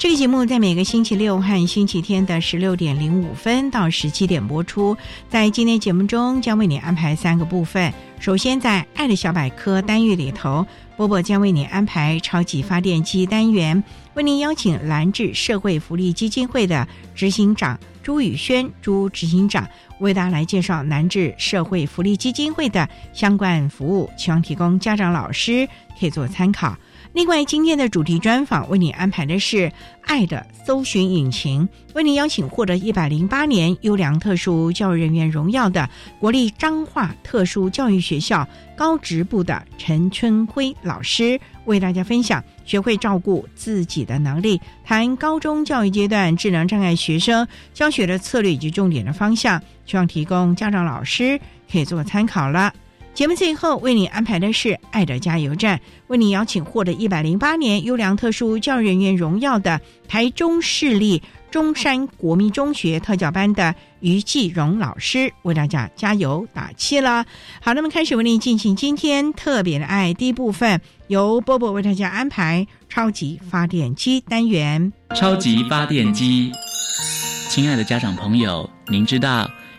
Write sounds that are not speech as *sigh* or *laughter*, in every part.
这个节目在每个星期六和星期天的十六点零五分到十七点播出。在今天节目中，将为你安排三个部分。首先，在“爱的小百科”单元里头，波波将为你安排“超级发电机”单元，为您邀请蓝智社会福利基金会的执行长朱宇轩朱执行长为大家来介绍南智社会福利基金会的相关服务，希望提供家长、老师可以做参考。另外，今天的主题专访为你安排的是“爱的搜寻引擎”，为你邀请获得一百零八年优良特殊教育人员荣耀的国立彰化特殊教育学校高职部的陈春辉老师，为大家分享学会照顾自己的能力，谈高中教育阶段智能障碍学生教学的策略以及重点的方向，希望提供家长、老师可以做参考了。节目最后为你安排的是“爱的加油站”，为你邀请获得一百零八年优良特殊教育人员荣耀的台中市立中山国民中学特教班的于继荣老师，为大家加油打气了。好，那么开始为你进行今天特别的爱第一部分，由波波为大家安排超级发电机单元。超级发电机，亲爱的家长朋友，您知道？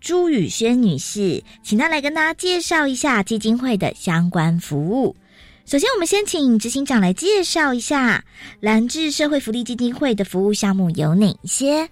朱雨轩女士，请她来跟大家介绍一下基金会的相关服务。首先，我们先请执行长来介绍一下蓝智社会福利基金会的服务项目有哪些。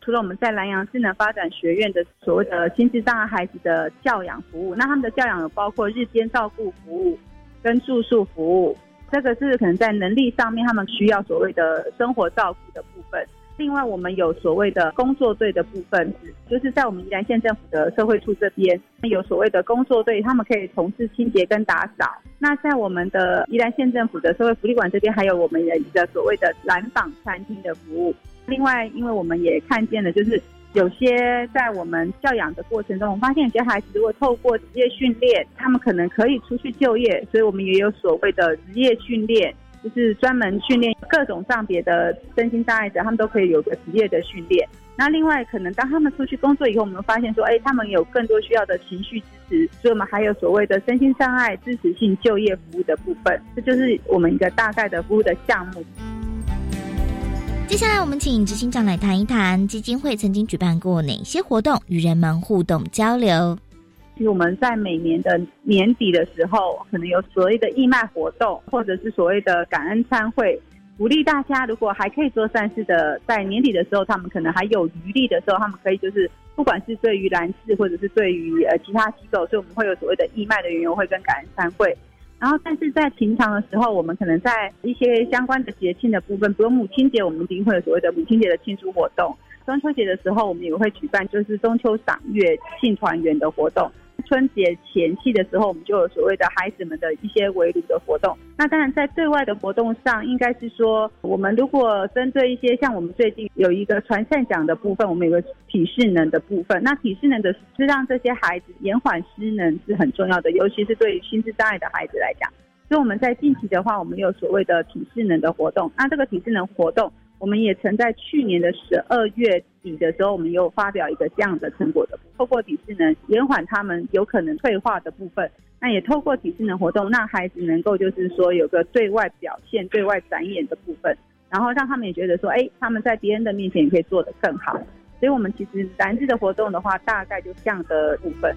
除了我们在南阳智能发展学院的所谓的心智障碍孩子的教养服务，那他们的教养有包括日间照顾服务跟住宿服务，这个是可能在能力上面他们需要所谓的生活照顾的部分。另外，我们有所谓的工作队的部分，就是在我们宜兰县政府的社会处这边有所谓的工作队，他们可以从事清洁跟打扫。那在我们的宜兰县政府的社会福利馆这边，还有我们的一个所谓的蓝坊餐厅的服务。另外，因为我们也看见了，就是有些在我们教养的过程中，我们发现有些孩子如果透过职业训练，他们可能可以出去就业，所以我们也有所谓的职业训练。就是专门训练各种障别的身心障碍者，他们都可以有个职业的训练。那另外，可能当他们出去工作以后，我们发现说，哎，他们有更多需要的情绪支持，所以我们还有所谓的身心障碍支持性就业服务的部分。这就是我们一个大概的服务的项目。接下来，我们请执行长来谈一谈基金会曾经举办过哪些活动，与人们互动交流。其实我们在每年的年底的时候，可能有所谓的义卖活动，或者是所谓的感恩餐会，鼓励大家如果还可以做善事的，在年底的时候，他们可能还有余力的时候，他们可以就是不管是对于蓝氏或者是对于呃其他机构，所以我们会有所谓的义卖的园游会跟感恩餐会。然后，但是在平常的时候，我们可能在一些相关的节庆的部分，比如母亲节，我们一定会有所谓的母亲节的庆祝活动；中秋节的时候，我们也会举办就是中秋赏月庆团圆的活动。春节前夕的时候，我们就有所谓的孩子们的一些围炉的活动。那当然，在对外的活动上，应该是说，我们如果针对一些像我们最近有一个传善奖的部分，我们有个体适能的部分。那体适能的是让这些孩子延缓失能是很重要的，尤其是对于心智障碍的孩子来讲。所以我们在近期的话，我们有所谓的体适能的活动。那这个体适能活动。我们也曾在去年的十二月底的时候，我们有发表一个这样的成果的，透过体适能延缓他们有可能退化的部分，那也透过体适能活动，让孩子能够就是说有个对外表现、对外展演的部分，然后让他们也觉得说，哎，他们在别人的面前也可以做得更好。所以，我们其实蓝智的活动的话，大概就这样的部分。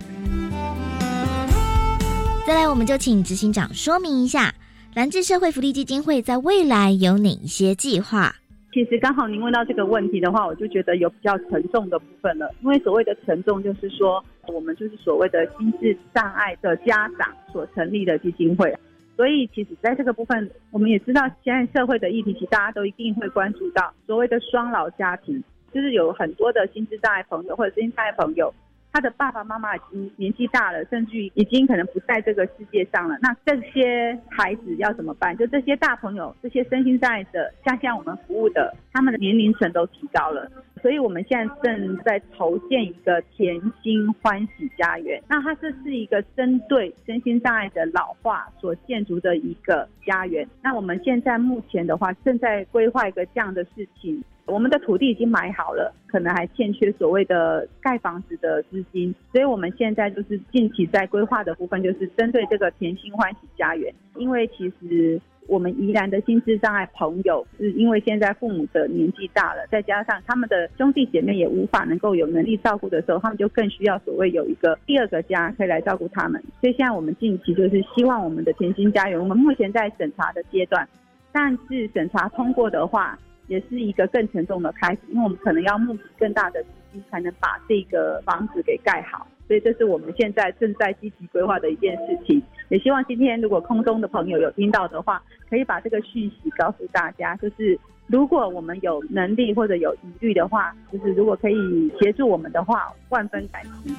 再来，我们就请执行长说明一下，蓝智社会福利基金会在未来有哪一些计划。其实刚好您问到这个问题的话，我就觉得有比较沉重的部分了。因为所谓的沉重，就是说我们就是所谓的心智障碍的家长所成立的基金会。所以其实在这个部分，我们也知道现在社会的议题，其实大家都一定会关注到所谓的双老家庭，就是有很多的心智障碍朋友或者心智障碍朋友。他的爸爸妈妈已经年纪大了，甚至于已经可能不在这个世界上了。那这些孩子要怎么办？就这些大朋友，这些身心障碍的，像像我们服务的，他们的年龄层都提高了。所以我们现在正在筹建一个甜心欢喜家园。那它这是一个针对身心障碍的老化所建筑的一个家园。那我们现在目前的话，正在规划一个这样的事情。我们的土地已经买好了，可能还欠缺所谓的盖房子的资金，所以我们现在就是近期在规划的部分，就是针对这个甜心欢喜家园。因为其实我们宜兰的心智障碍朋友，是因为现在父母的年纪大了，再加上他们的兄弟姐妹也无法能够有能力照顾的时候，他们就更需要所谓有一个第二个家可以来照顾他们。所以现在我们近期就是希望我们的甜心家园，我们目前在审查的阶段，但是审查通过的话。也是一个更沉重的开始，因为我们可能要募集更大的资金，才能把这个房子给盖好。所以这是我们现在正在积极规划的一件事情。也希望今天如果空中的朋友有听到的话，可以把这个讯息告诉大家，就是如果我们有能力或者有疑虑的话，就是如果可以协助我们的话，万分感激。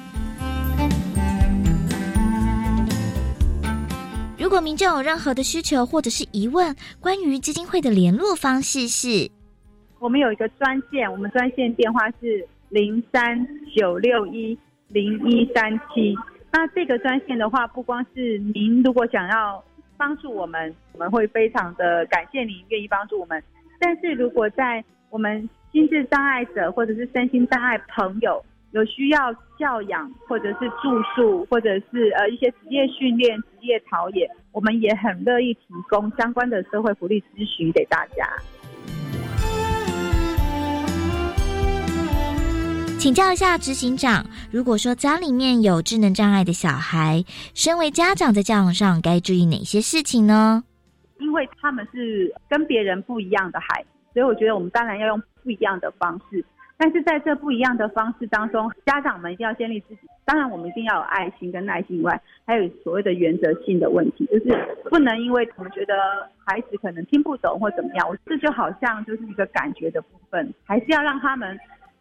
如果民众有任何的需求或者是疑问，关于基金会的联络方式是。我们有一个专线，我们专线电话是零三九六一零一三七。那这个专线的话，不光是您如果想要帮助我们，我们会非常的感谢您愿意帮助我们。但是如果在我们心智障碍者或者是身心障碍朋友有需要教养或者是住宿或者是呃一些职业训练、职业陶冶，我们也很乐意提供相关的社会福利咨询给大家。请教一下执行长，如果说家里面有智能障碍的小孩，身为家长在教养上该注意哪些事情呢？因为他们是跟别人不一样的孩子，所以我觉得我们当然要用不一样的方式。但是在这不一样的方式当中，家长们一定要建立自己。当然，我们一定要有爱心跟耐心以外，还有所谓的原则性的问题，就是不能因为我们觉得孩子可能听不懂或怎么样，我这就好像就是一个感觉的部分，还是要让他们。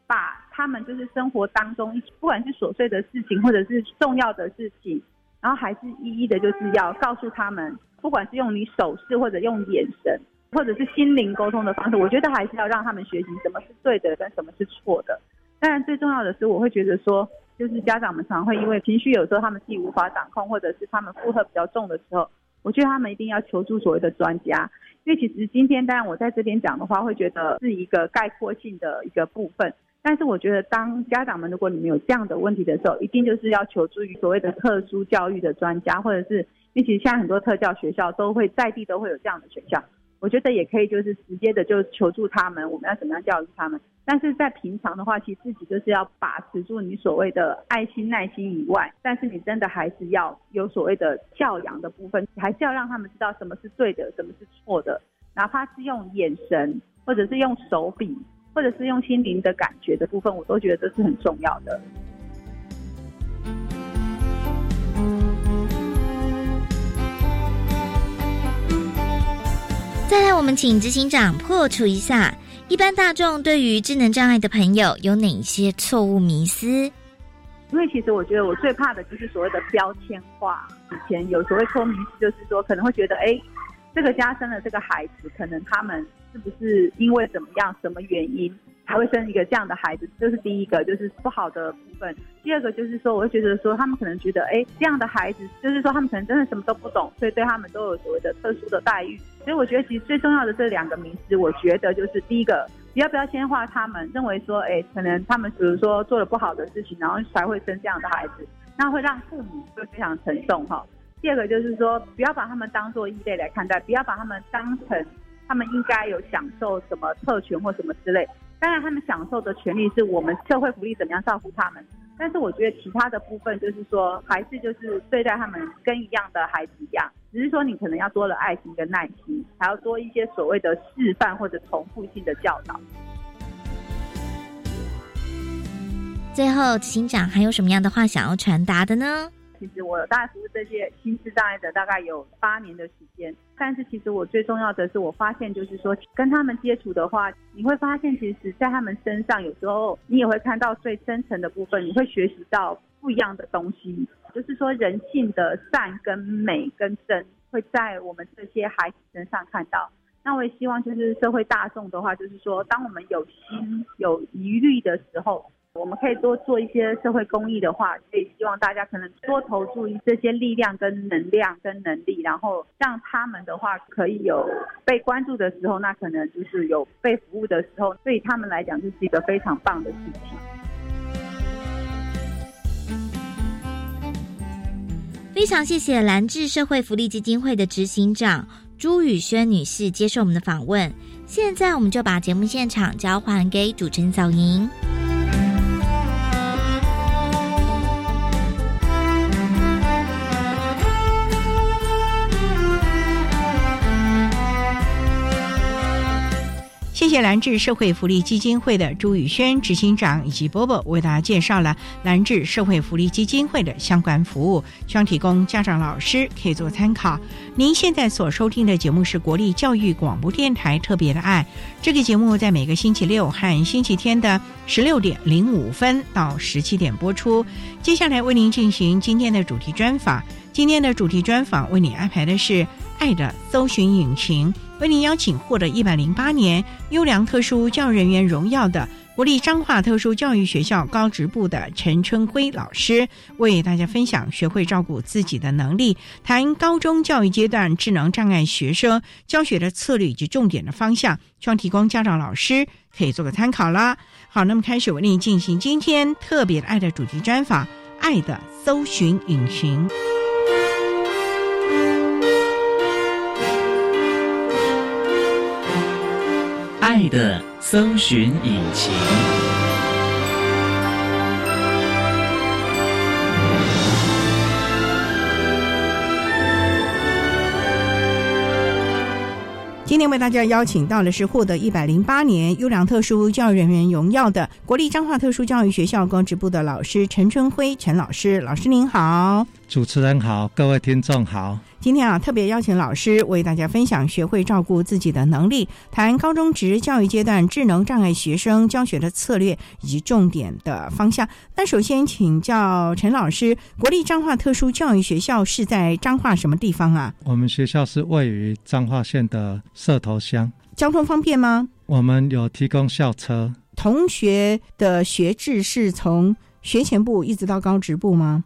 把他们就是生活当中，不管是琐碎的事情或者是重要的事情，然后还是一一的，就是要告诉他们，不管是用你手势或者用眼神，或者是心灵沟通的方式，我觉得还是要让他们学习什么是对的跟什么是错的。当然，最重要的是，我会觉得说，就是家长们常会因为情绪有时候他们自己无法掌控，或者是他们负荷比较重的时候，我觉得他们一定要求助所谓的专家。因为其实今天当然我在这边讲的话，会觉得是一个概括性的一个部分。但是我觉得，当家长们如果你们有这样的问题的时候，一定就是要求助于所谓的特殊教育的专家，或者是因为其实现在很多特教学校都会在地都会有这样的学校，*laughs* 我觉得也可以就是直接的就求助他们，我们要怎么样教育他们。但是在平常的话，其实自己就是要把持住你所谓的爱心耐心以外，但是你真的还是要有所谓的教养的部分，还是要让他们知道什么是对的，什么是错的，哪怕是用眼神或者是用手笔。或者是用心灵的感觉的部分，我都觉得这是很重要的。再来，我们请执行长破除一下一般大众对于智能障碍的朋友有哪些错误迷思。因为其实我觉得我最怕的就是所谓的标签化。以前有所谓脱迷思，就是说可能会觉得，哎，这个家生了这个孩子，可能他们是不是因为怎么样、什么原因才会生一个这样的孩子？这是第一个，就是不好的部分。第二个就是说，我会觉得说，他们可能觉得，哎，这样的孩子，就是说他们可能真的什么都不懂，所以对他们都有所谓的特殊的待遇。所以我觉得，其实最重要的这两个名词，我觉得就是第一个。不要不要先化他们，认为说，哎，可能他们比如说做了不好的事情，然后才会生这样的孩子，那会让父母会非常沉重哈。第二个就是说，不要把他们当做异类来看待，不要把他们当成他们应该有享受什么特权或什么之类。当然，他们享受的权利是我们社会福利怎么样照顾他们。但是我觉得其他的部分就是说，还是就是对待他们跟一样的孩子一样，只是说你可能要多了爱心跟耐心，还要多一些所谓的示范或者重复性的教导。最后，执行长还有什么样的话想要传达的呢？其实我大概服务这些心智障碍者大概有八年的时间，但是其实我最重要的是，我发现就是说跟他们接触的话，你会发现其实，在他们身上有时候你也会看到最深层的部分，你会学习到不一样的东西，就是说人性的善跟美跟真会在我们这些孩子身上看到。那我也希望就是社会大众的话，就是说当我们有心有疑虑的时候。我们可以多做一些社会公益的话，所以希望大家可能多投注于这些力量、跟能量、跟能力，然后让他们的话可以有被关注的时候，那可能就是有被服务的时候，对他们来讲就是一个非常棒的事情。非常谢谢兰智社会福利基金会的执行长朱宇轩女士接受我们的访问。现在我们就把节目现场交还给主持人小莹。谢兰智社会福利基金会的朱宇轩执行长以及波波为大家介绍了兰智社会福利基金会的相关服务，希望提供家长老师可以做参考。您现在所收听的节目是国立教育广播电台特别的爱，这个节目在每个星期六和星期天的十六点零五分到十七点播出。接下来为您进行今天的主题专访，今天的主题专访为你安排的是爱的搜寻引擎。为您邀请获得一百零八年优良特殊教育人员荣耀的国立彰化特殊教育学校高职部的陈春辉老师，为大家分享学会照顾自己的能力，谈高中教育阶段智能障碍学生教学的策略以及重点的方向，希望提供家长老师可以做个参考啦。好，那么开始为您进行今天特别的爱的主题专访，爱的搜寻引擎。爱的搜寻引擎。今天为大家邀请到的是获得一百零八年优良特殊教育人员荣耀的国立彰化特殊教育学校公职部的老师陈春辉陈老师，老师您好，主持人好，各位听众好。今天啊，特别邀请老师为大家分享学会照顾自己的能力，谈高中职教育阶段智能障碍学生教学的策略以及重点的方向。那首先请教陈老师，国立彰化特殊教育学校是在彰化什么地方啊？我们学校是位于彰化县的社头乡，交通方便吗？我们有提供校车。同学的学制是从学前部一直到高职部吗？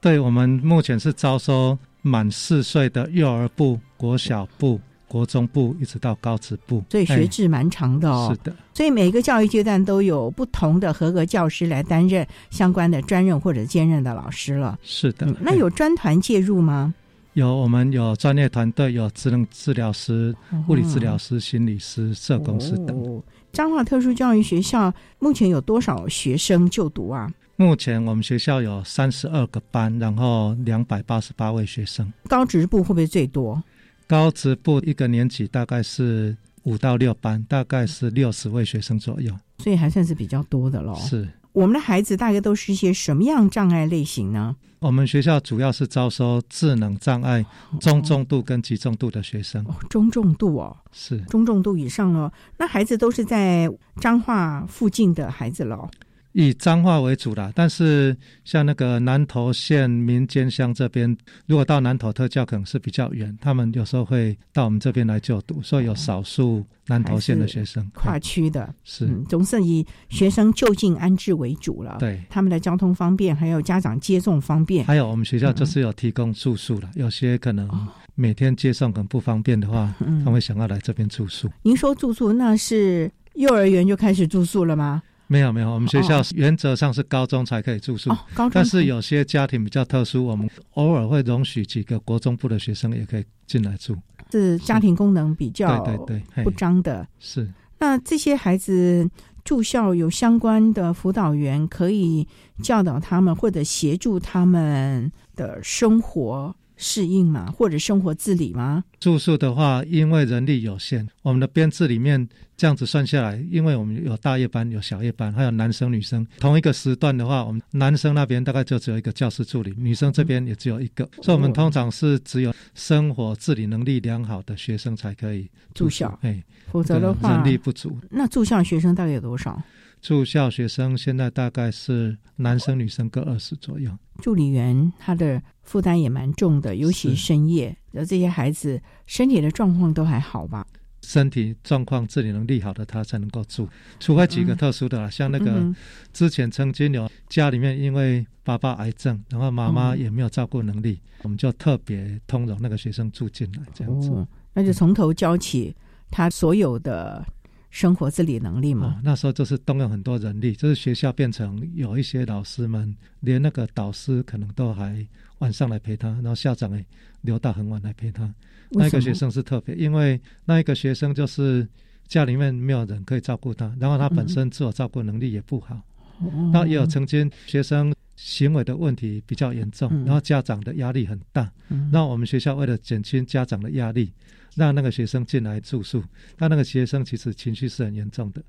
对，我们目前是招收。满四岁的幼儿部、国小部、国中部，一直到高职部，所以学制蛮长的哦。是的，所以每个教育阶段都有不同的合格教师来担任相关的专任或者兼任的老师了。是的，那有专团介入吗？有，我们有专业团队，有智能治疗师、物理治疗师、心理师、社工师等。彰化特殊教育学校目前有多少学生就读啊？目前我们学校有三十二个班，然后两百八十八位学生。高职部会不会最多？高职部一个年级大概是五到六班，大概是六十位学生左右，所以还算是比较多的喽。是我们的孩子大概都是一些什么样障碍类型呢？我们学校主要是招收智能障碍中重度跟极重度的学生。中重度哦，是中重度以上哦。那孩子都是在彰化附近的孩子喽。以彰化为主啦，但是像那个南投县民间乡这边，如果到南投特教可能是比较远，他们有时候会到我们这边来就读，所以有少数南投县的学生跨区的，是、嗯，总是以学生就近安置为主了。对，他们的交通方便，还有家长接送方便。还有我们学校就是有提供住宿了，有些可能每天接送可能不方便的话，嗯他们会想要来这边住宿。您说住宿那是幼儿园就开始住宿了吗？没有没有，我们学校哦原则上是高中才可以住宿，哦，高中但是有些家庭比较特殊，我们偶尔会容许几个国中部的学生也可以进来住。是家庭功能比较对对对，不彰的。是那这些孩子住校有相关的辅导员可以教导他们，或者协助他们的生活适应吗？或者生活自理吗？住宿的话，因为人力有限，我们的编制里面这样子算下来，因为我们有大夜班、有小夜班，还有男生女生。同一个时段的话，我们男生那边大概就只有一个教师助理，女生这边也只有一个，所以我们通常是只有生活自理能力良好的学生才可以住校哎，否则的话人，力不足。那住校学生大概有多少？住校学生现在大概是男生女生各二十左右。助理员他的负担也蛮重的，尤其深夜，而这些孩子身体的状况都还好吧？身体状况、自理能力好的，他才能够住。除非几个特殊的啦，像那个嗯之前曾经有家里面因为爸爸癌症，然后妈妈嗯也没有照顾能力，我们就特别通融那个学生住进来这样子。哦，那就从头教起他所有的生活自理能力哦嘛。，那时候就是动用很多人力，就是学校变成有一些老师们，连那个导师可能都还晚上来陪他，然后校长也留到很晚来陪他。那一个学生是特别，因为那一个学生就是家里面没有人可以照顾他，然后他本身自我照顾能力也不好，哦那也有曾经学生行为的问题比较严重，嗯然后家长的压力很大。嗯那我们学校为了减轻家长的压力，让那个学生进来住宿。那那个学生其实情绪是很严重的，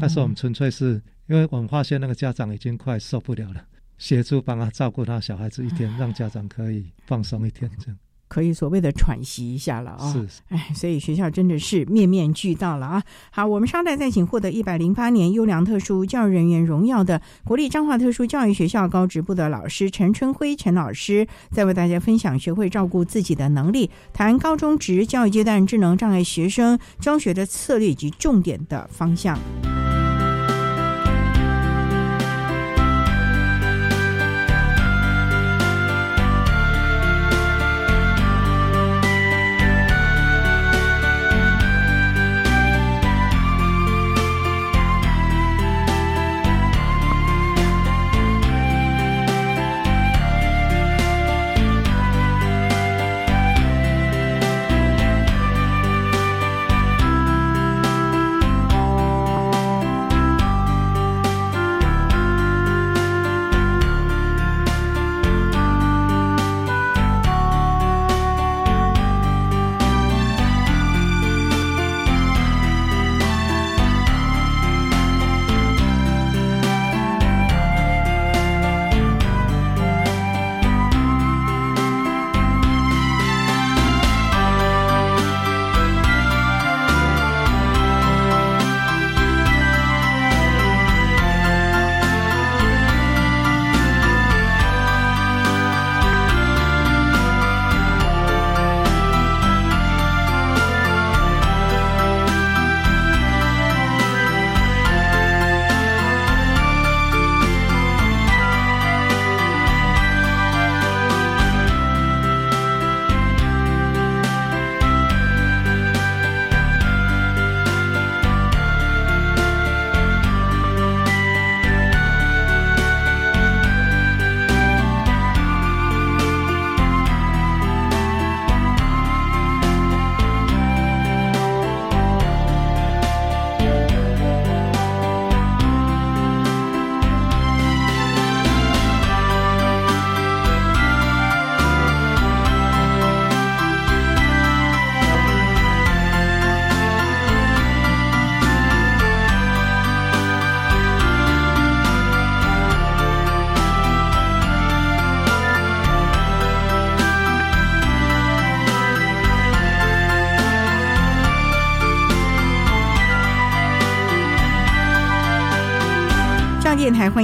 但是我们纯粹是因为我们发现那个家长已经快受不了了，协助帮他照顾他小孩子一天，让家长可以放松一天这样。可以所谓的喘息一下了啊、是哎，所以学校真的是面面俱到了啊！好，我们稍待再请获得一百零八年优良特殊教育人员荣耀的国立彰化特殊教育学校高职部的老师陈春辉陈老师，再为大家分享学会照顾自己的能力，谈高中职教育阶段智能障碍学生教学的策略以及重点的方向。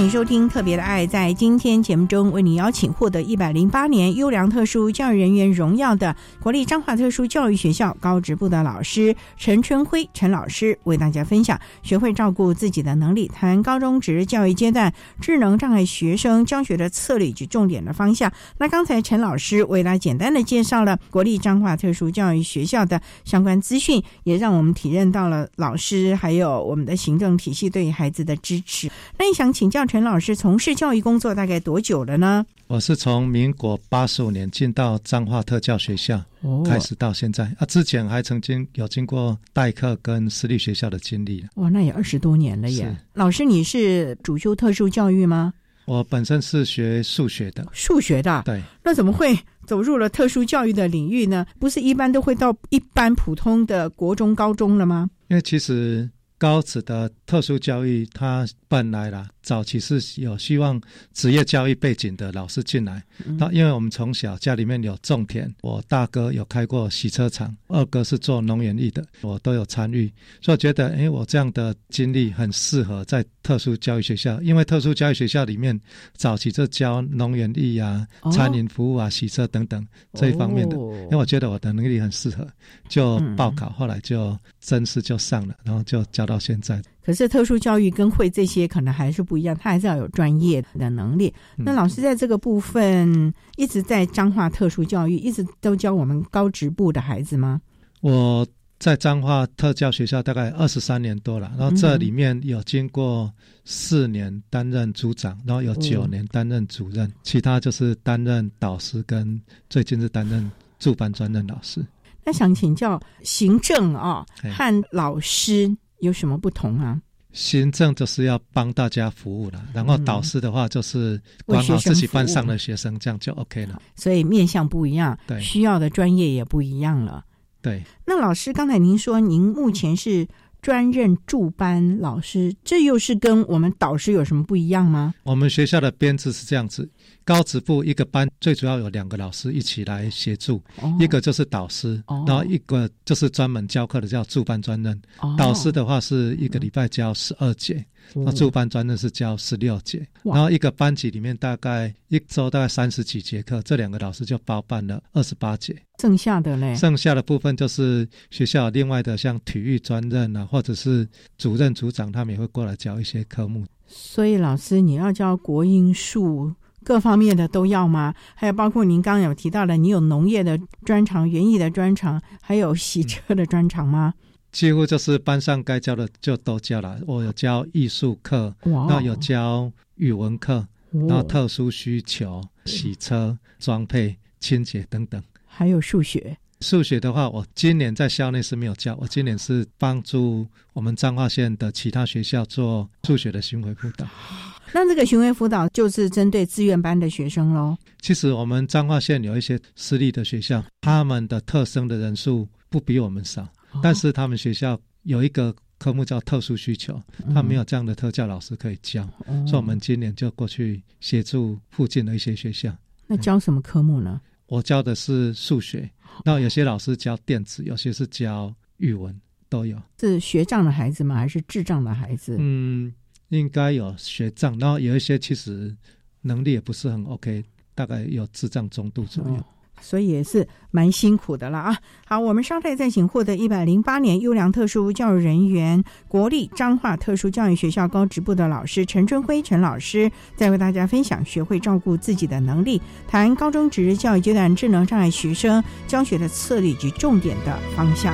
收听《特别的爱》。在今天节目中，为你邀请获得一百零八年优良特殊教育人员荣耀的国立彰化特殊教育学校高职部的老师陈春辉陈老师，为大家分享学会照顾自己的能力，谈高中职教育阶段智能障碍学生教学的策略及重点的方向。那刚才陈老师为大家简单的介绍了国立彰化特殊教育学校的相关资讯，也让我们体认到了老师还有我们的行政体系对孩子的支持。那想请教陈老师，从事教育工作大概多久了呢？我是从民国八十五年进到彰化特教学校，开始到现在啊，之前还曾经有经过代课跟私立学校的经历。哇，那也二十多年了耶！老师，你是主修特殊教育吗？我本身是学数学的，数学的。对，那怎么会走入了特殊教育的领域呢？不是一般都会到一般普通的国中、高中了吗？因为其实。高职的特殊教育，它本来啦，早期是有希望职业教育背景的老师进来。那因为我们从小家里面有种田，我大哥有开过洗车厂，二哥是做农园艺的，我都有参与，所以觉得，哎，我这样的经历很适合在特殊教育学校。因为特殊教育学校里面早期就教农园艺啊、餐饮服务啊、洗车等等这一方面的，因为我觉得我的能力很适合，就报考，后来就真试就上了，然后就教。到现在，可是特殊教育跟会这些可能还是不一样，他还是要有专业的能力。那老师在这个部分一直在彰化特殊教育，一直都教我们高职部的孩子吗？我在彰化特教学校大概二十三年多了，然后这里面有经过四年担任组长，然后有九年担任主任，其他就是担任导师，跟最近是担任驻班专任老师。那想请教行政啊和老师。有什么不同啊？行政就是要帮大家服务了，然后导师的话就是管好自己班上的学生，这样就 OK 了。所以面向不一样，对，需要的专业也不一样了。对。那老师，刚才您说您目前是专任助班老师，这又是跟我们导师有什么不一样吗？我们学校的编制是这样子。高职部一个班最主要有两个老师一起来协助，一个就是导师，然后一个就是专门教课的叫助班专任。导师的话是一个礼拜教十二节，那助班专任是教十六节。然后一个班级里面大概一周大概三十几节课，这两个老师就包办了二十八节。剩下的嘞？剩下的部分就是学校另外的像体育专任啊，或者是主任组长，他们也会过来教一些科目。所以老师你要教国英数。各方面的都要吗？还有包括您刚刚有提到的，你有农业的专长、园艺的专长，还有洗车的专长吗？几乎就是班上该教的就都教了。我有教艺术课，然后有教语文课，然后特殊需求、洗车、装配、清洁等等，还有数学。数学的话，我今年在校内是没有教，我今年是帮助我们彰化县的其他学校做数学的巡回辅导。*gasps* *laughs* 那这个巡回辅导就是针对志愿班的学生喽。其实我们彰化县有一些私立的学校，他们的特生的人数不比我们少，但是他们学校有一个科目叫特殊需求，他没有这样的特教老师可以教，所以我们今年就过去协助附近的一些学校。那教什么科目呢？我教的是数学，那有些老师教电子，有些是教语文，都有。是学障的孩子吗？还是智障的孩子？嗯。应该有学障，然后有一些其实能力也不是很 OK，大概有智障中度左右，所以也是蛮辛苦的了啊。好，我们稍待再请获得一百零八年优良特殊教育人员国立彰化特殊教育学校高职部的老师陈春辉陈老师，再为大家分享学会照顾自己的能力，谈高中职教育阶段智能障碍学生教学的策略及重点的方向。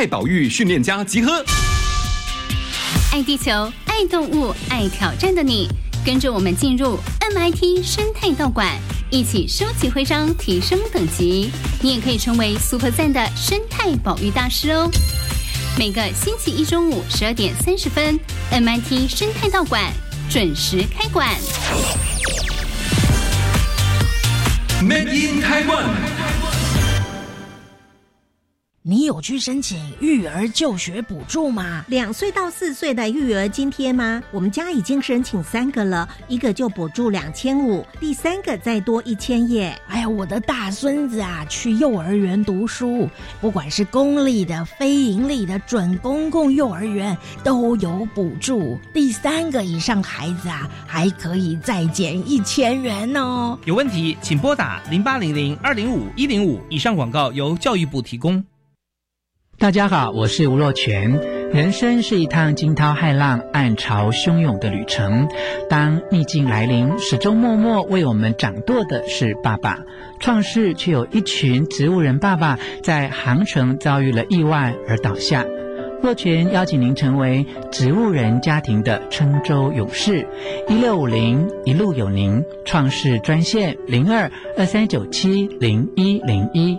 生态保育训练家集合。爱地球、爱动物、爱挑战的你，跟着我们进入 MIT 生态道馆，一起收集徽章，提升等级。你也可以成为 Super 赞的生态保育大师哦。每个星期一中午十二点三十分，MIT 生态道馆准时开馆。Made in Taiwan。你有去申请育儿就学补助吗？两岁到四岁的育儿津贴吗？我们家已经申请三个了，一个就补助两千五，第三个再多一千耶。哎呀，我的大孙子啊，去幼儿园读书，不管是公立的、非盈利的、准公共幼儿园都有补助。第三个以上孩子啊，还可以再减一千元哦。有问题请拨打零八零零二零五一零五。以上广告由教育部提供。大家好，我是吴若全。人生是一趟惊涛骇浪、暗潮汹涌的旅程。当逆境来临，始终默默为我们掌舵的是爸爸。创世却有一群植物人爸爸在航程遭遇了意外而倒下。若全邀请您成为植物人家庭的郴州勇士。一六五零一路有您，创世专线零二二三九七零一零一。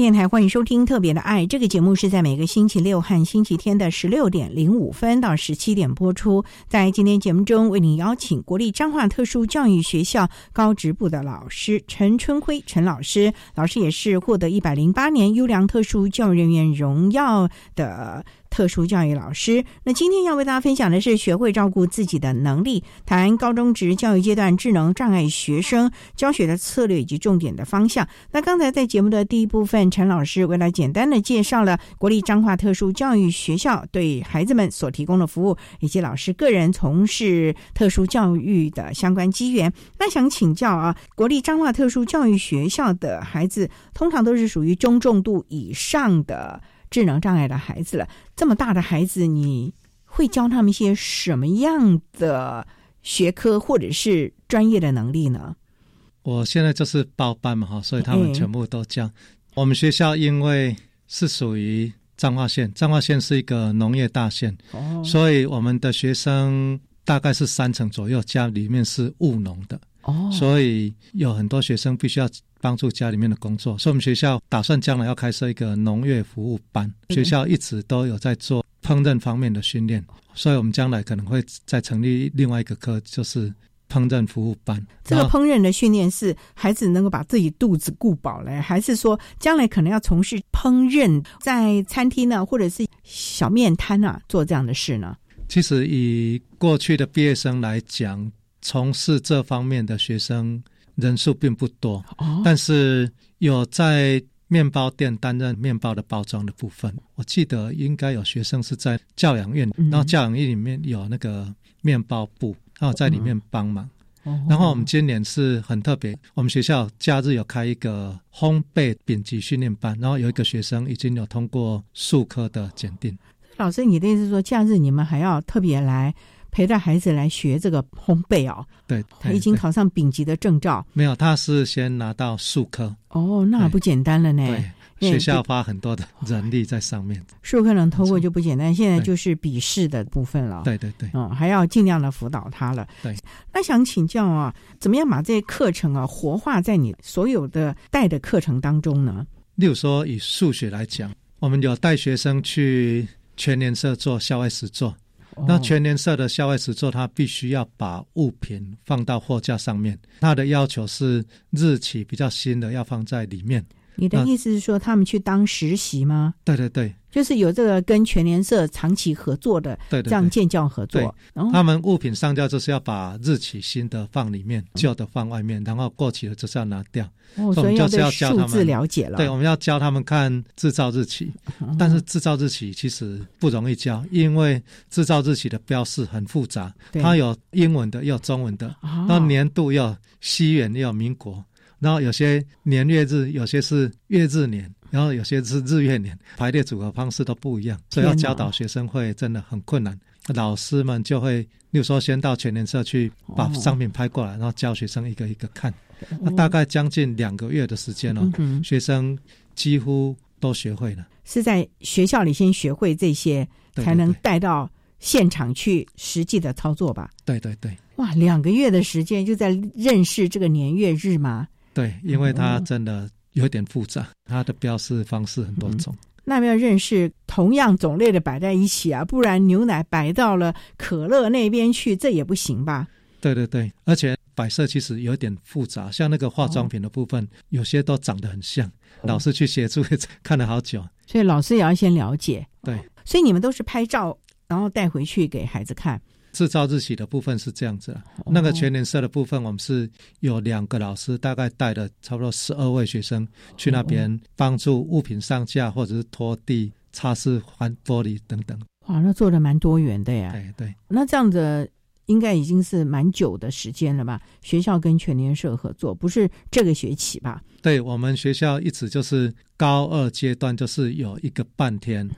电台欢迎收听《特别的爱》这个节目，是在每个星期六和星期天的十六点零五分到十七点播出。在今天节目中，为您邀请国立彰化特殊教育学校高职部的老师陈春辉陈老师，老师也是获得一百零八年优良特殊教育人员荣耀的。特殊教育老师，那今天要为大家分享的是学会照顾自己的能力，谈高中职教育阶段智能障碍学生教学的策略以及重点的方向。那刚才在节目的第一部分，陈老师为了简单的介绍了国立彰化特殊教育学校对孩子们所提供的服务，以及老师个人从事特殊教育的相关机缘。那想请教啊，国立彰化特殊教育学校的孩子通常都是属于中重度以上的。智能障碍的孩子了，这么大的孩子，你会教他们一些什么样的学科或者是专业的能力呢？我现在就是包班嘛，哈，所以他们全部都教。我们学校因为是属于彰化县，彰化县是一个农业大县，哦，所以我们的学生大概是三成左右，家里面是务农的，哦，所以有很多学生必须要。帮助家里面的工作，所以我们学校打算将来要开设一个农业服务班。学校一直都有在做烹饪方面的训练，所以我们将来可能会再成立另外一个科，就是烹饪服务班。这个烹饪的训练是孩子能够把自己肚子顾饱嘞，还是说将来可能要从事烹饪，在餐厅呢，或者是小面摊啊做这样的事呢？其实以过去的毕业生来讲，从事这方面的学生。人数并不多，但是有在面包店担任面包的包装的部分。我记得应该有学生是在教养院，然后教养院里面有那个面包部，然后在里面帮忙。然后我们今年是很特别，我们学校假日有开一个烘焙丙级训练班，然后有一个学生已经有通过数科的检定。老师，你的意思是说，假日你们还要特别来？陪着孩子来学这个烘焙哦，对，他已经考上丙级的证照。没有，他是先拿到数科。哦，那不简单了呢。对，学校花很多的人力在上面。数科能通过就不简单，现在就是笔试的部分了。对对对，嗯，还要尽量的辅导他了。对，那想请教啊，怎么样把这些课程啊活化在你所有的带的课程当中呢？例如说，以数学来讲，我们有带学生去全年社做校外实作。那全年社的校外实作，他必须要把物品放到货架上面，他的要求是日期比较新的要放在里面。你的意思是说，他们去当实习吗？对对对，就是有这个跟全联社长期合作的，对对这样建教合作。他们物品上架就是要把日期新的放里面，旧的放外面，然后过期了就是要拿掉。哦，所以就是要教他们了解了。对，我们要教他们看制造日期，但是制造日期其实不容易教，因为制造日期的标示很复杂，它有英文的，也有中文的，然后年度要西元，也有民国。然后有些年月日，有些是月日年，然后有些是日月年，排列组合方式都不一样，所以要教导学生会真的很困难。老师们就会，例如说先到全联社去把商品拍过来，然后教学生一个一个看，那大概将近两个月的时间哦，学生几乎都学会了。是在学校里先学会这些，才能带到现场去实际的操作吧？对对对。哇，两个月的时间就在认识这个年月日吗？对，因为他真的有点复杂，它的标示方式很多种。那要认识同样种类的摆在一起啊，不然牛奶摆到了可乐那边去，这也不行吧？对对对，而且摆设其实有点复杂，像那个化妆品的部分，有些都长得很像。老师去协助看了好久，所以老师也要先了解。对，所以你们都是拍照，然后带回去给孩子看。制造日期的部分是这样子，那个全年社的部分，我们是有两个老师，大概带了差不多十二位学生去那边帮助物品上架，或者是拖地、擦拭、换玻璃等等。哇，那做的蛮多元的呀。对对，那这样子应该已经是蛮久的时间了吧？学校跟全年社合作，不是这个学期吧？对我们学校一直就是高二阶段，就是有一个半天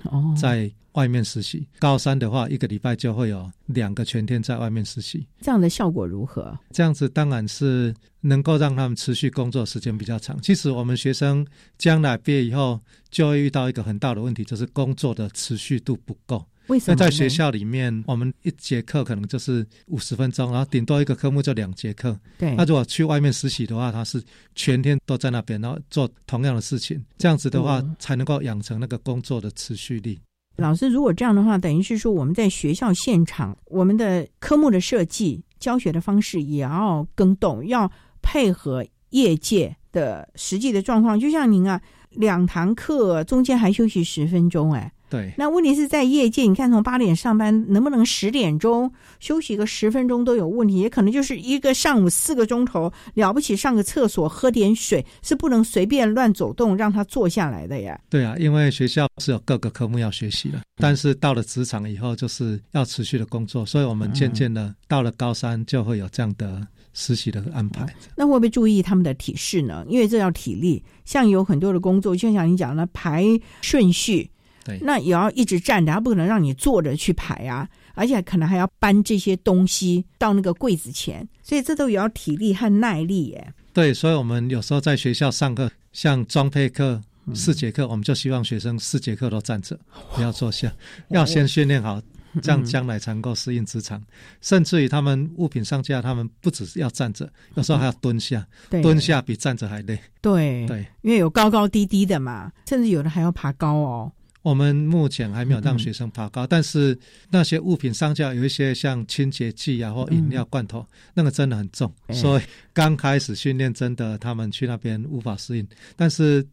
在。外面实习，高三的话，一个礼拜就会有两个全天在外面实习。这样的效果如何？这样子当然是能够让他们持续工作时间比较长。其实我们学生将来毕业以后，就会遇到一个很大的问题，就是工作的持续度不够。为什么？在学校里面，我们一节课可能就是五十分钟，然后顶多一个科目就两节课。对。那如果去外面实习的话，他是全天都在那边，然后做同样的事情。这样子的话，才能够养成那个工作的持续力。老师，如果这样的话，等于是说我们在学校现场，我们的科目的设计、教学的方式也要更动，要配合业界的实际的状况。就像您啊，两堂课中间还休息十分钟，哎。对，那问题是在业界，你看从八点上班，能不能十点钟休息个十分钟都有问题，也可能就是一个上午四个钟头了不起，上个厕所喝点水是不能随便乱走动，让他坐下来的呀。对啊，因为学校是有各个科目要学习的，但是到了职场以后就是要持续的工作，所以我们渐渐的到了高三就会有这样的实习的安排。那会不会注意他们的体式呢？因为这要体力，像有很多的工作，就像你讲的排顺序。对，那也要一直站着，他不可能让你坐着去排啊，而且可能还要搬这些东西到那个柜子前，所以这都也要体力和耐力耶。对，所以我们有时候在学校上课，像装配课四节课，我们就希望学生四节课都站着，不要坐下，要先训练好，这样将来才能够适应职场。甚至于他们物品上架，他们不只是要站着，有时候还要蹲下，蹲下比站着还累。对对，因为有高高低低的嘛，甚至有的还要爬高哦。我们目前还没有让学生爬高，但是那些物品上架有一些像清洁剂啊或饮料罐头，那个真的很重，所以刚开始训练真的他们去那边无法适应，但是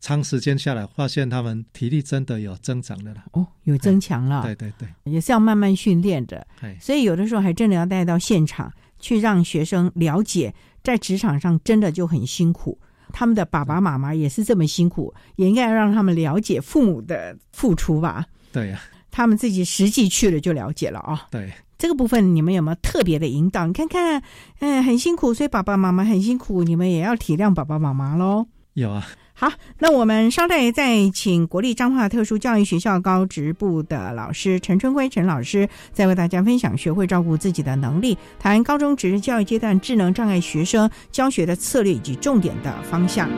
长时间下来发现他们体力真的有增长的了。哦，有增强了。对对对，也是要慢慢训练的。所以有的时候还真的要带到现场去，让学生了解在职场上真的就很辛苦。他们的爸爸妈妈也是这么辛苦，也应该要让他们了解父母的付出吧。对呀，他们自己实际去了就了解了啊。对，这个部分你们有没有特别的引导？你看看，嗯，很辛苦，所以爸爸妈妈很辛苦，你们也要体谅爸爸妈妈喽。有啊。好，那我们稍待再请国立彰化特殊教育学校高职部的老师陈春辉陈老师，再为大家分享学会照顾自己的能力，谈高中职教育阶段智能障碍学生教学的策略以及重点的方向。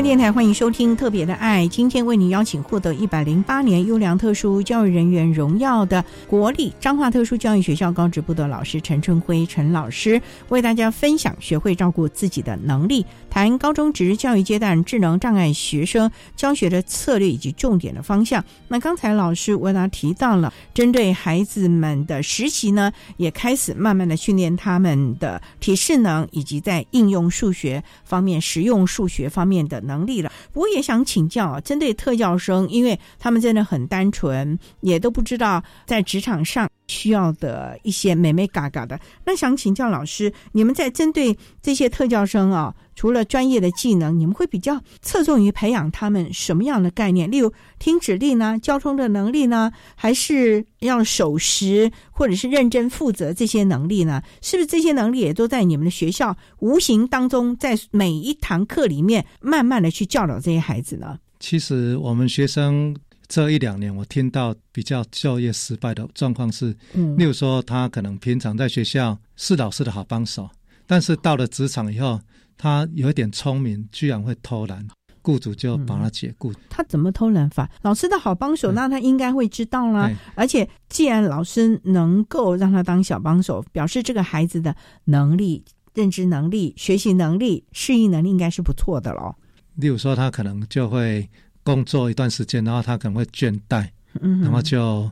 教育电台，欢迎收听《特别的爱》。今天为您邀请获得一百零八年优良特殊教育人员荣耀的国立彰化特殊教育学校高职部的老师陈春辉陈老师，为大家分享学会照顾自己的能力，谈高中职教育阶段智能障碍学生教学的策略以及重点的方向。那刚才老师为大家提到了，针对孩子们的实习呢，也开始慢慢的训练他们的体适能，以及在应用数学方面、实用数学方面的能力了。我也想请教，针对特教生，因为他们真的很单纯，也都不知道在职场上需要的一些美美嘎嘎的。那想请教老师，你们在针对这些特教生啊，除了专业的技能，你们会比较侧重于培养他们什么样的概念？例如听指令呢，交通的能力呢，还是要守时或者是认真负责这些能力呢？是不是这些能力也都在你们的学校无形当中，在每一堂课里面慢慢的去教导这些孩子呢？其实我们学生这一两年，我听到比较就业失败的状况是，嗯例如说他可能平常在学校是老师的好帮手，但是到了职场以后，他有一点聪明，居然会偷懒，雇主就把他解雇。他怎么偷懒法？老师的好帮手，那他应该会知道啦对。而且，既然老师能够让他当小帮手，表示这个孩子的能力、认知能力、学习能力、适应能力应该是不错的咯。例如说，他可能就会工作一段时间，然后他可能会倦怠，嗯然后就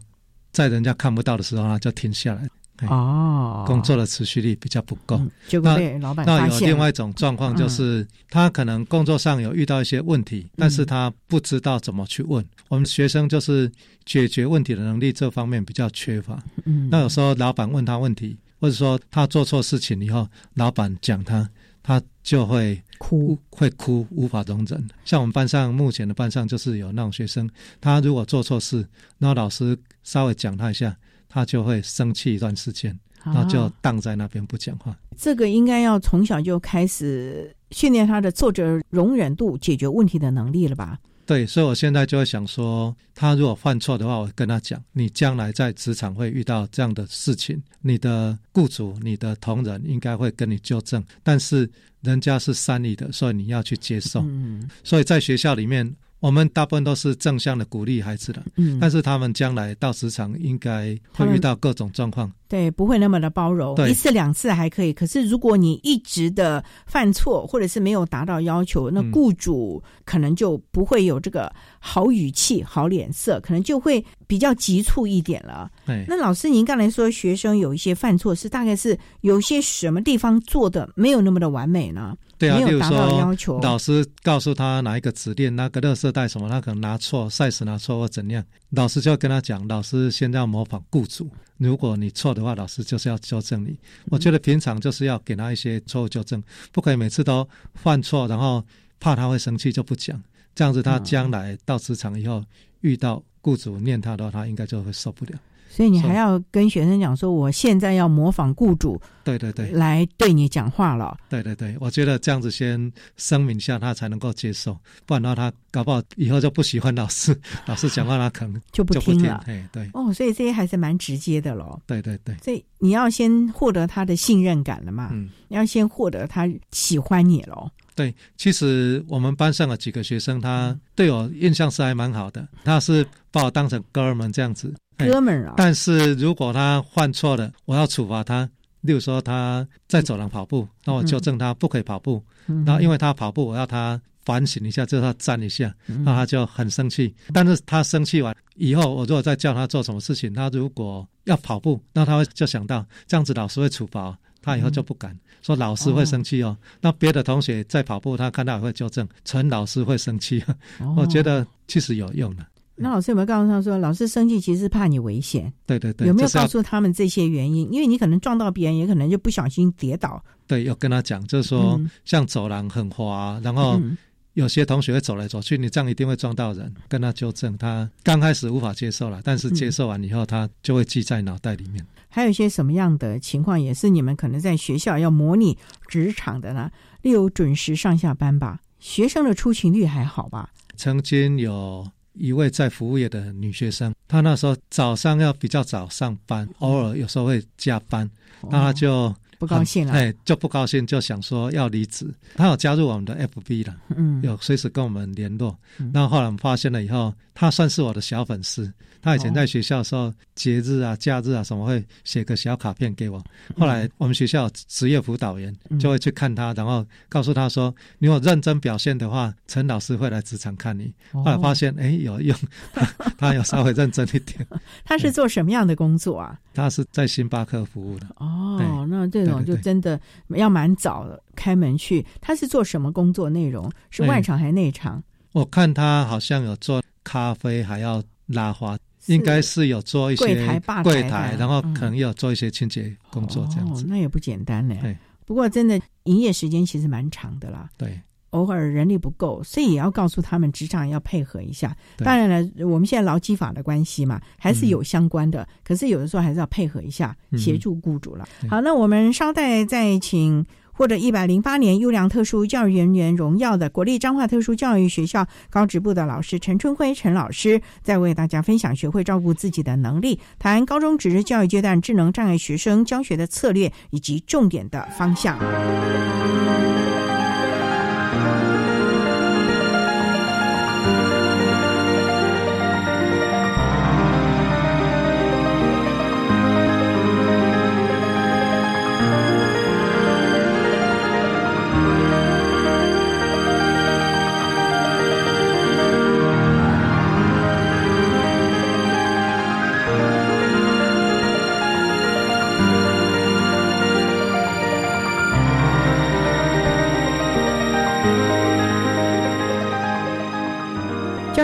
在人家看不到的时候，他就停下来。哎哦，工作的持续力比较不够，结果被老板那发现。了有另外一种状况，就是、他可能工作上有遇到一些问题，但是他不知道怎么去问。我们学生就是解决问题的能力这方面比较缺乏。嗯。那有时候老板问他问题，或者说他做错事情以后，老板讲他，他就会哭，会哭，无法容忍。像我们班上目前的班上就是有那种学生，他如果做错事，那老师稍微讲他一下，他就会生气一段时间，啊然后就荡在那边不讲话。这个应该要从小就开始训练他的挫折容忍度、解决问题的能力了吧？对，所以我现在就会想说，他如果犯错的话，我跟他讲，你将来在职场会遇到这样的事情，你的雇主、你的同仁应该会跟你纠正，但是人家是善意的，所以你要去接受。嗯所以在学校里面，我们大部分都是正向的鼓励孩子的，嗯但是他们将来到职场应该会遇到各种状况。对，不会那么的包容，对一次两次还可以。可是如果你一直的犯错，或者是没有达到要求，那嗯雇主可能就不会有这个好语气、好脸色，可能就会比较急促一点了。哎，那老师，您刚才说学生有一些犯错，是大概是有些什么地方做的没有那么的完美呢？对啊，例如没有达到要说求，老师告诉他哪一个指令，那个垃圾袋什么，他可能拿错，size 拿错或怎样，老师就要跟他讲，老师现在要模仿雇主，如果你错的话，老师就是要纠正你。我觉得平常就是要给他一些错误纠正，不可以每次都犯错，然后怕他会生气就不讲，这样子他将来到职场以后遇到雇主念他的话，他应该就会受不了。所以你还要跟学生讲说，我现在要模仿雇主对对对，来对你讲话了。对对对，我觉得这样子先声明一下，他才能够接受，不然的话他搞不好以后就不喜欢老师，*laughs* 老师讲话他可能就不不听听了哎，对哦，所以这些还是蛮直接的喽。对对对，所以你要先获得他的信任感了嘛，嗯，你要先获得他喜欢你喽。对。其实我们班上的几个学生，他对我印象是还蛮好的，他是把我当成哥们这样子，哎哥们儿啊，但是如果他犯错了，我要处罚他。例如说他在走廊跑步，那我纠正他不可以跑步。嗯然后因为他跑步，我要他反省一下，就是他站一下，嗯那他就很生气。但是他生气完以后，我如果再叫他做什么事情，他如果要跑步，那他会就想到这样子老师会处罚，他以后就不敢、说老师会生气哦。那别的同学在跑步，他看到也会纠正，陈老师会生气。哦我觉得其实有用的。那老师有没有告诉他说，老师生气其实是怕你危险？对对对，有没有告诉他们这些原因？因为你可能撞到别人，也可能就不小心跌倒。对，有跟他讲，就是说，嗯像走廊很滑，然后嗯有些同学会走来走去，你这样一定会撞到人，跟他纠正。他刚开始无法接受了，但是接受完以后，他就会记在脑袋里面。还有一些什么样的情况，也是你们可能在学校要模拟职场的呢？例如准时上下班吧，学生的出勤率还好吧？曾经有一位在服务业的女学生，她那时候早上要比较早上班，偶尔有时候会加班，那她就不高兴了，哎，就不高兴，就想说要离职。他有加入我们的 FB 了，嗯，有随时跟我们联络。然后后来我们发现了以后，他算是我的小粉丝。他以前在学校的时候，节日啊、假日啊什么会写个小卡片给我。后来我们学校职业辅导员就会去看他，然后告诉他说：“你有认真表现的话，陈老师会来职场看你。”后来发现，哎，有用，*laughs* 他有稍微认真一点。*laughs* 他是做什么样的工作啊？他是在星巴克服务的。哦，那这种就真的要蛮早的开门去。他是做什么工作内容？是外场还是内场？我看他好像有做咖啡，还要拉花。应该是有做一些柜台、吧台，然后可能有做一些清洁工作这样子。那也不简单呢。不过真的营业时间其实蛮长的啦。对，偶尔人力不够，所以也要告诉他们职场要配合一下。当然了，我们现在劳基法的关系嘛，还是有相关的。可是有的时候还是要配合一下，协助雇主了。好，那我们稍待再请。或者一百零八年优良特殊教育人员荣耀的国立彰化特殊教育学校高职部的老师陈春辉陈老师，在为大家分享学会照顾自己的能力，谈高中职教育阶段智能障碍学生教学的策略以及重点的方向。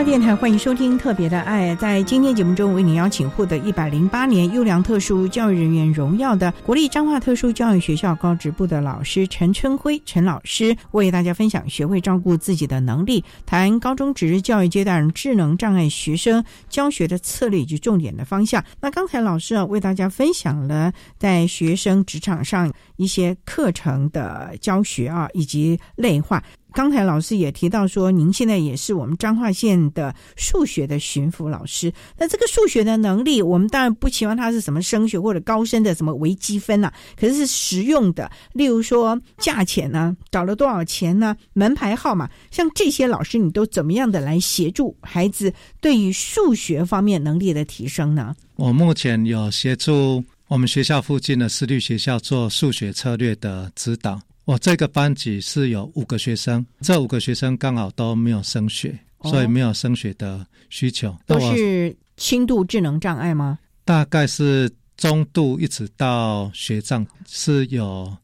电台欢迎收听《特别的爱》。在今天节目中，为您邀请获得一百零八年优良特殊教育人员荣耀的国立彰化特殊教育学校高职部的老师陈春辉陈老师，为大家分享学会照顾自己的能力，谈高中职教育阶段智能障碍学生教学的策略以及重点的方向。那刚才老师啊，为大家分享了在学生职场上一些课程的教学啊，以及类化。刚才老师也提到说，您现在也是我们彰化县的数学的巡抚老师。那这个数学的能力，我们当然不期望它是什么升学或者高深的什么微积分呐，可是是实用的。例如说价钱呢，找了多少钱呢？门牌号码，像这些老师，你都怎么样的来协助孩子对于数学方面能力的提升呢？我目前有协助我们学校附近的私立学校做数学策略的指导。我这个班级是有五个学生，这五个学生刚好都没有升学，所以没有升学的需求。都是轻度智能障碍吗？大概是中度，一直到学障是有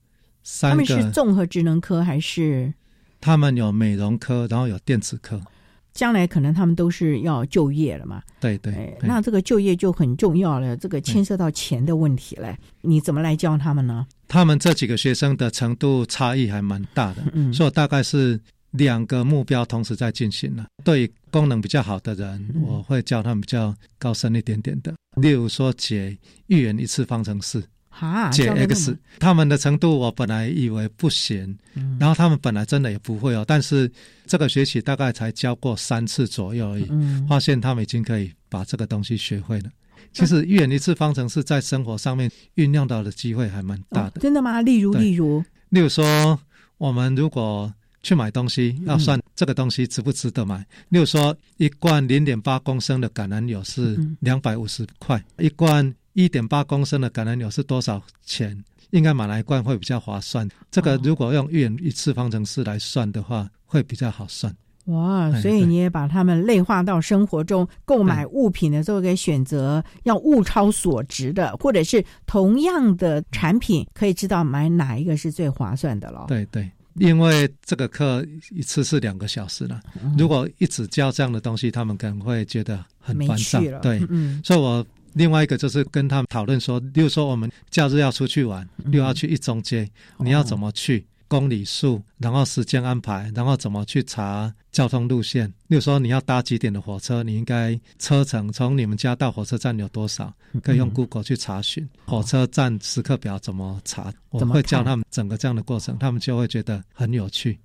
三个。他们是综合智能科还是？他们有美容科，然后有电子科。将来可能他们都是要就业了嘛？对对。那这个就业就很重要了，这个牵涉到钱的问题了。你怎么来教他们呢？他们这几个学生的程度差异还蛮大的，嗯所以大概是两个目标同时在进行了。对功能比较好的人，我会教他们比较高深一点点的，例如说解一元一次方程式，解 x。他们的程度我本来以为不行，然后他们本来真的也不会哦，但是这个学期大概才教过三次左右而已，嗯发现他们已经可以把这个东西学会了。*laughs* 其实一元一次方程式在生活上面运用到的机会还蛮大的。真的吗？例如，例如，例如说，我们如果去买东西，要算这个东西值不值得买。例如说，一罐零点八公升的橄榄油是两百五十块，一罐一点八公升的橄榄油是多少钱？应该买哪一罐会比较划算？这个如果用一元一次方程式来算的话，会比较好算。哇，所以你也把他们内化到生活中，购买物品的时候可以选择要物超所值的，或者是同样的产品，可以知道买哪一个是最划算的了。对对，因为这个课一次是两个小时了，如果一直教这样的东西，他们可能会觉得很烦躁。对，嗯，所以我另外一个就是跟他们讨论说，例如说我们假日要出去玩，又要去一中街，你要怎么去？公里数，然后时间安排，然后怎么去查交通路线？例如说你要搭几点的火车，你应该车程从你们家到火车站有多少？可以用 Google 去查询火车站时刻表怎么查？我会教他们整个这样的过程，他们就会觉得很有趣。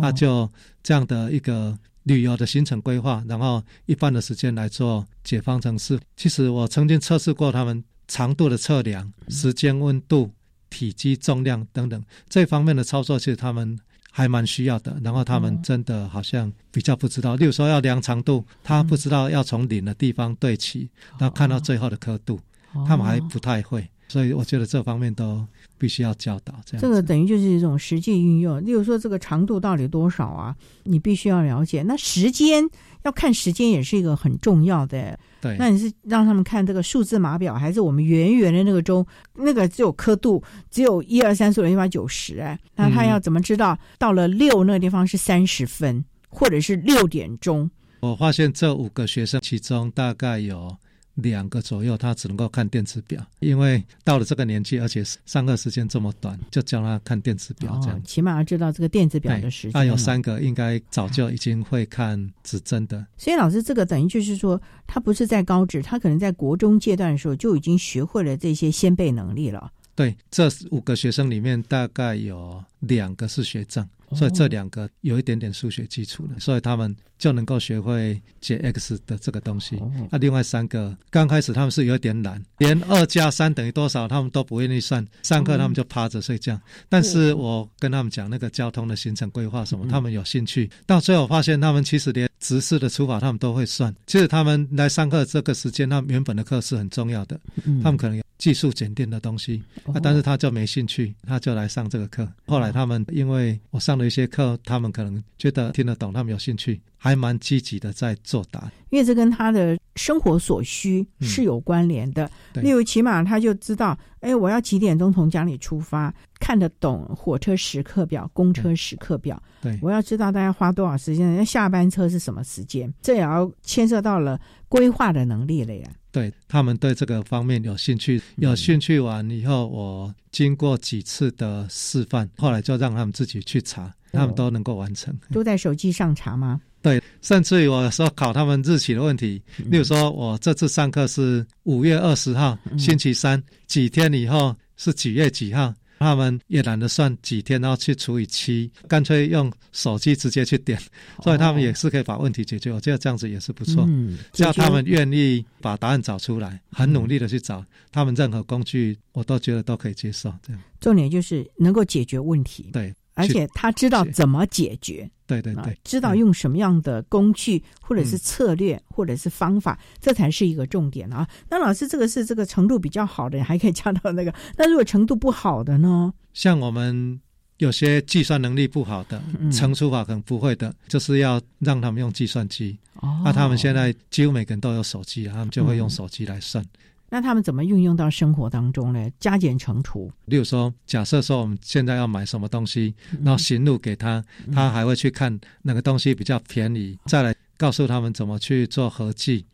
那就这样的一个旅游的行程规划，然后一半的时间来做解方程式。其实我曾经测试过他们长度的测量、时间、温度。体积、重量等等这方面的操作，其实他们还蛮需要的。然后他们真的好像比较不知道，例如说要量长度，他不知道要从领的地方对齐，然后看到最后的刻度，他们还不太会。所以我觉得这方面都必须要教导。这样，这个等于就是一种实际运用。例如说，这个长度到底多少啊？你必须要了解。那时间要看时间，也是一个很重要的。对，那你是让他们看这个数字码表，还是我们圆圆的那个钟？那个只有刻度，只有一二三四五六七八九十。哎，那他要怎么知道到了六那个地方是三十分，或者是六点钟？我发现这五个学生其中大概有。两个左右，他只能够看电子表，因为到了这个年纪，而且上课时间这么短，就教他看电子表，这样起码要知道这个电子表的时间。那有三个应该早就已经会看指针的。所以老师，这个等于就是说，他不是在高职，他可能在国中阶段的时候就已经学会了这些先辈能力了。对，这五个学生里面大概有两个是学长。所以这两个有一点点数学基础的，所以他们就能够学会解 x 的这个东西。那另外三个刚开始他们是有点懒，连二加三等于多少他们都不愿意算，上课他们就趴着睡觉。但是我跟他们讲那个交通的行程规划什么，他们有兴趣。到最后发现他们其实连直式的除法他们都会算。其实他们来上课这个时间，他们原本的课是很重要的，他们可能有技术检定的东西，但是他就没兴趣，他就来上这个课。后来他们因为我上。了一些课，他们可能觉得听得懂，他们有兴趣，还蛮积极的在作答。因为这跟他的生活所需是有关联的。例如，起码他就知道，哎，我要几点钟从家里出发，看得懂火车时刻表、公车时刻表。对，我要知道大家花多少时间，那下班车是什么时间，这也要牵涉到了规划的能力了呀。对他们对这个方面有兴趣，有兴趣完以后，我经过几次的示范，后来就让他们自己去查，他们都能够完成。都在手机上查吗？对，甚至于我说考他们日期的问题，例如说我这次上课是五月二十号星期三，几天以后是几月几号。他们也懒得算几天，然后去除以七，干脆用手机直接去点，所以他们也是可以把问题解决。我觉得这样子也是不错，只要他们愿意把答案找出来，很努力的去找，他们任何工具我都觉得都可以接受。这样重点就是能够解决问题。对。而且他知道怎么解决，对对对，知道用什么样的工具，或者是策略，或者是方法，这才是一个重点啊。那老师，这个是这个程度比较好的，还可以加到那个。那如果程度不好的呢？像我们有些计算能力不好的，乘除法可能不会的，就是要让他们用计算机。哦，那他们现在几乎每个人都有手机，他们就会用手机来算。那他们怎么运用到生活当中呢？加减乘除。例如说，假设说我们现在要买什么东西，然后行路给他，他还会去看哪个东西比较便宜，再来告诉他们怎么去做合计。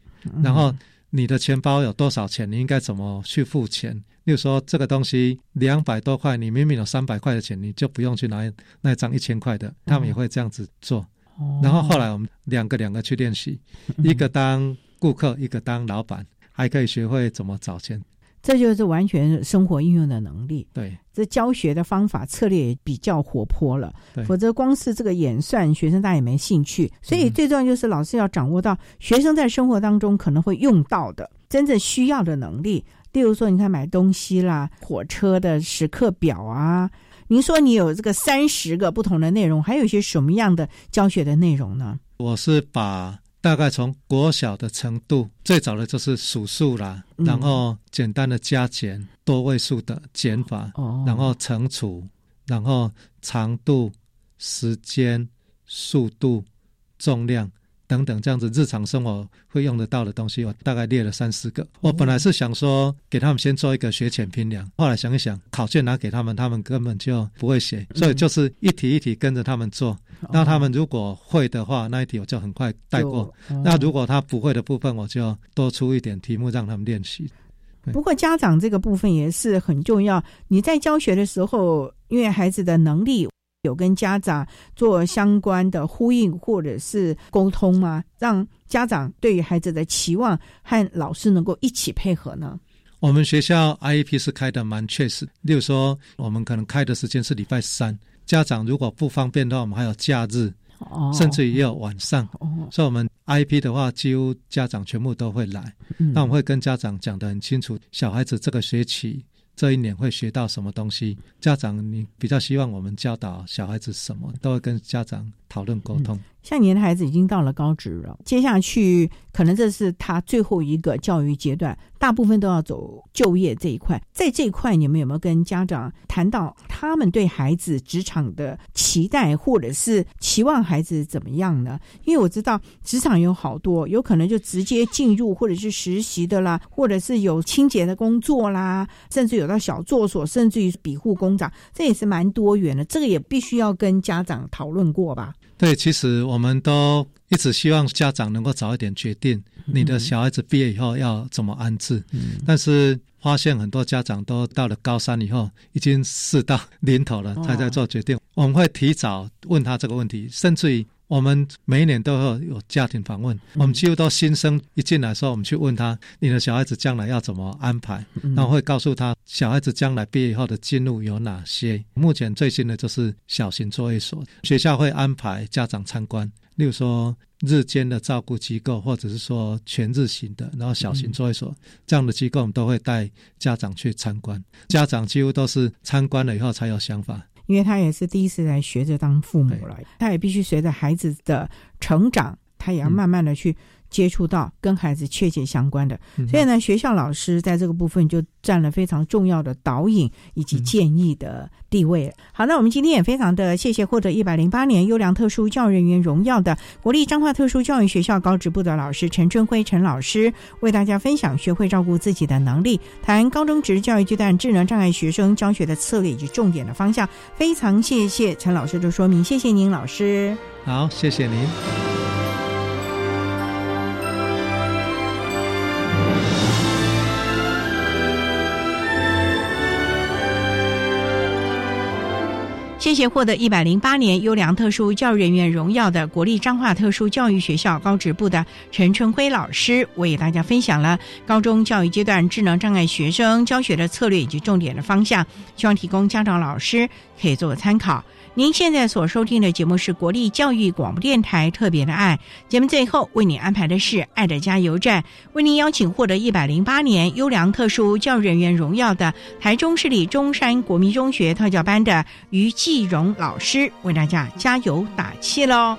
然后你的钱包有多少钱，你应该怎么去付钱？例如说，这个东西两百多块，你明明有三百块的钱，你就不用去拿那张一千块的。他们也会这样子做。然后后来我们两个两个去练习，一个当顾客，一个当老板。还可以学会怎么找钱，这就是完全生活应用的能力。对，这教学的方法策略也比较活泼了。对，否则光是这个演算，学生大家也没兴趣。所以最重要就是老师要掌握到学生在生活当中可能会用到的真正需要的能力。例如说，你看买东西啦，火车的时刻表啊。您说你有这个三十个不同的内容，还有一些什么样的教学的内容呢？我是把。大概从国小的程度，最早的就是数数啦，然后简单的加减，多位数的减法，然后乘除，然后长度、时间、速度、重量。等等，这样子日常生活会用得到的东西，我大概列了三四个。我本来是想说给他们先做一个学前评量，后来想一想，考卷拿给他们，他们根本就不会写，所以就是一题一题跟着他们做。那他们如果会的话，那一题我就很快带过；那如果他不会的部分，我就多出一点题目让他们练习。不过家长这个部分也是很重要。你在教学的时候，因为孩子的能力。有跟家长做相关的呼应或者是沟通吗？让家长对于孩子的期望和老师能够一起配合呢？我们学校 IEP 是开的蛮确实，例如说我们可能开的时间是礼拜三，家长如果不方便的话，我们还有假日，甚至也有晚上。所以，我们 IEP 的话，几乎家长全部都会来。那我们会跟家长讲得很清楚，小孩子这个学期。这一年会学到什么东西？家长你比较希望我们教导小孩子什么，都会跟家长讨论沟通。像您的孩子已经到了高职了，接下去可能这是他最后一个教育阶段，大部分都要走就业这一块。在这一块，你们有没有跟家长谈到他们对孩子职场的期待，或者是期望孩子怎么样呢？因为我知道职场有好多，有可能就直接进入，或者是实习的啦，或者是有清洁的工作啦，甚至有到小作所，甚至于庇护工长，这也是蛮多元的。这个也必须要跟家长讨论过吧。对，其实我们都一直希望家长能够早一点决定你的小孩子毕业以后要怎么安置，但是发现很多家长都到了高三以后，已经事到临头了，才在做决定。我们会提早问他这个问题，甚至于。我们每一年都会有家庭访问，我们几乎都新生一进来的时候，我们去问他，你的小孩子将来要怎么安排，然后会告诉他，小孩子将来毕业以后的进路有哪些。目前最新的就是小型作业所，学校会安排家长参观，例如说日间的照顾机构，或者是说全日型的，然后小型作业所这样的机构，我们都会带家长去参观。家长几乎都是参观了以后才有想法。因为他也是第一次来学着当父母了，他也必须随着孩子的成长，他也要慢慢的去。接触到跟孩子切切相关的，所以呢，学校老师在这个部分就占了非常重要的导引以及建议的地位。好，那我们今天也非常的谢谢获得一百零八年优良特殊教育人员荣耀的国立彰化特殊教育学校高职部的老师陈春辉陈老师，为大家分享学会照顾自己的能力，谈高中职教育阶段智能障碍学生教学的策略以及重点的方向。非常谢谢陈老师的说明，谢谢您老师。好，谢谢您。谢谢获得一百零八年优良特殊教育人员荣耀的国立彰化特殊教育学校高职部的陈春辉老师，为大家分享了高中教育阶段智能障碍学生教学的策略以及重点的方向，希望提供家长老师可以做个参考。您现在所收听的节目是国立教育广播电台特别的爱节目，最后为你安排的是爱的加油站，为您邀请获得一百零八年优良特殊教育人员荣耀的台中市立中山国民中学特教班的于继荣老师，为大家加油打气喽。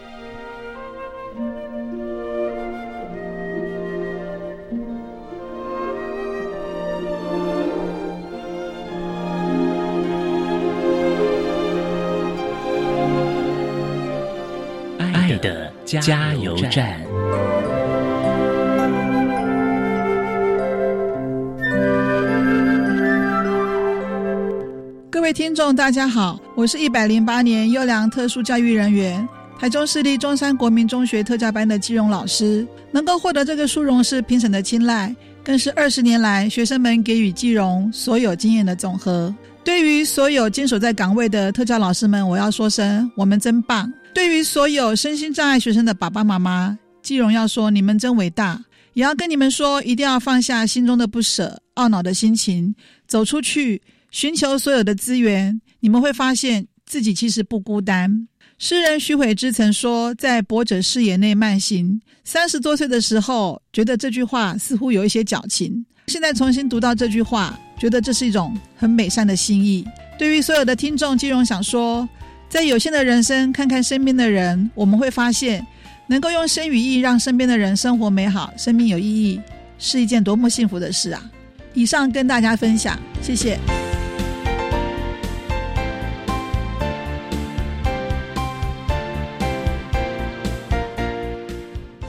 加油站。各位听众，大家好，我是一百零八年优良特殊教育人员，台中市立中山国民中学特教班的季荣老师。能够获得这个殊荣是评审的青睐，更是二十年来学生们给予季荣所有经验的总和。对于所有坚守在岗位的特教老师们，我要说声：我们真棒！对于所有身心障碍学生的爸爸妈妈，季荣要说你们真伟大，也要跟你们说，一定要放下心中的不舍、懊恼的心情，走出去寻求所有的资源，你们会发现自己其实不孤单。诗人徐悔之曾说：“在博者视野内慢行。”三十多岁的时候，觉得这句话似乎有一些矫情，现在重新读到这句话，觉得这是一种很美善的心意。对于所有的听众，季荣想说。在有限的人生，看看身边的人，我们会发现，能够用生与意让身边的人生活美好、生命有意义，是一件多么幸福的事啊！以上跟大家分享，谢谢。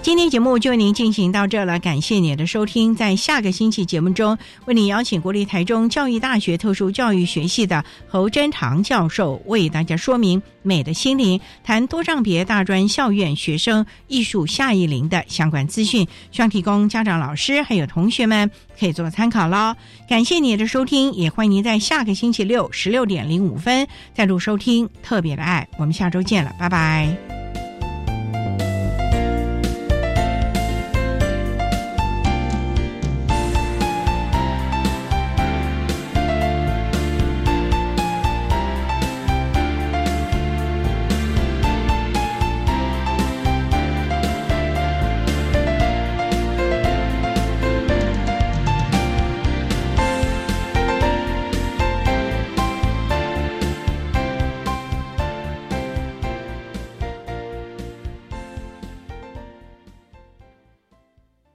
今天节目就为您进行到这了，感谢您的收听。在下个星期节目中，为您邀请国立台中教育大学特殊教育学系的侯真堂教授，为大家说明美的心灵，谈多障别大专校院学生艺术夏艺林的相关资讯，希望提供家长、老师还有同学们可以做参考喽。感谢您的收听，也欢迎您在下个星期六十六点零五分再度收听特别的爱。我们下周见了，拜拜。